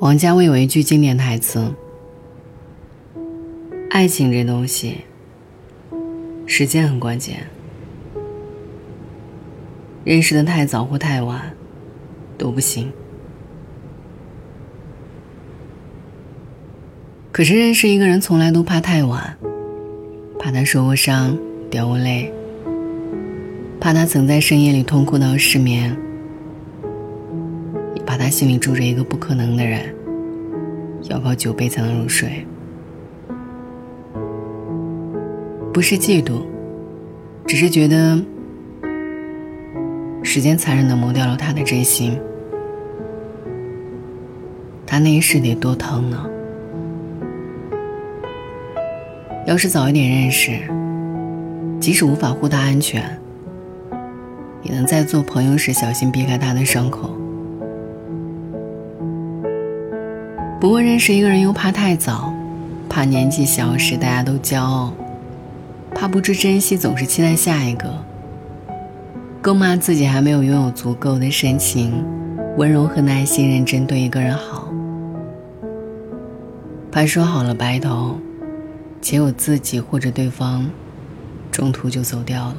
王家卫有一句经典台词：“爱情这东西，时间很关键。认识的太早或太晚，都不行。可是认识一个人，从来都怕太晚，怕他受过伤、掉过泪，怕他曾在深夜里痛哭到失眠。”怕他心里住着一个不可能的人，要靠酒杯才能入睡。不是嫉妒，只是觉得时间残忍的磨掉了他的真心。他那一世得多疼呢？要是早一点认识，即使无法护他安全，也能在做朋友时小心避开他的伤口。不过认识一个人又怕太早，怕年纪小时大家都骄傲，怕不知珍惜总是期待下一个，更怕自己还没有拥有足够的深情、温柔和耐心认真对一个人好，怕说好了白头，结果自己或者对方中途就走掉了。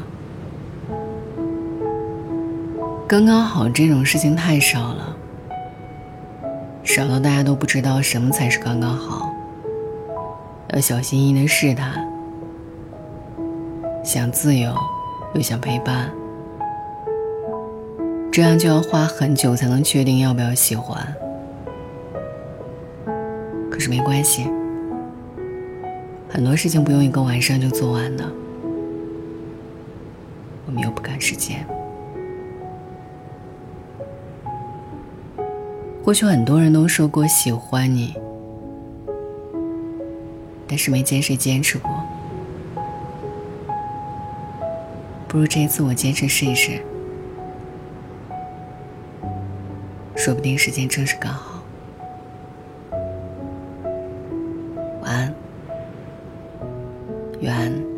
刚刚好这种事情太少了。少到大家都不知道什么才是刚刚好，要小心翼翼的试探，想自由又想陪伴，这样就要花很久才能确定要不要喜欢。可是没关系，很多事情不用一个晚上就做完的，我们又不赶时间。过去很多人都说过喜欢你，但是没见谁坚持过。不如这一次我坚持试一试，说不定时间正是刚好。晚安，愿一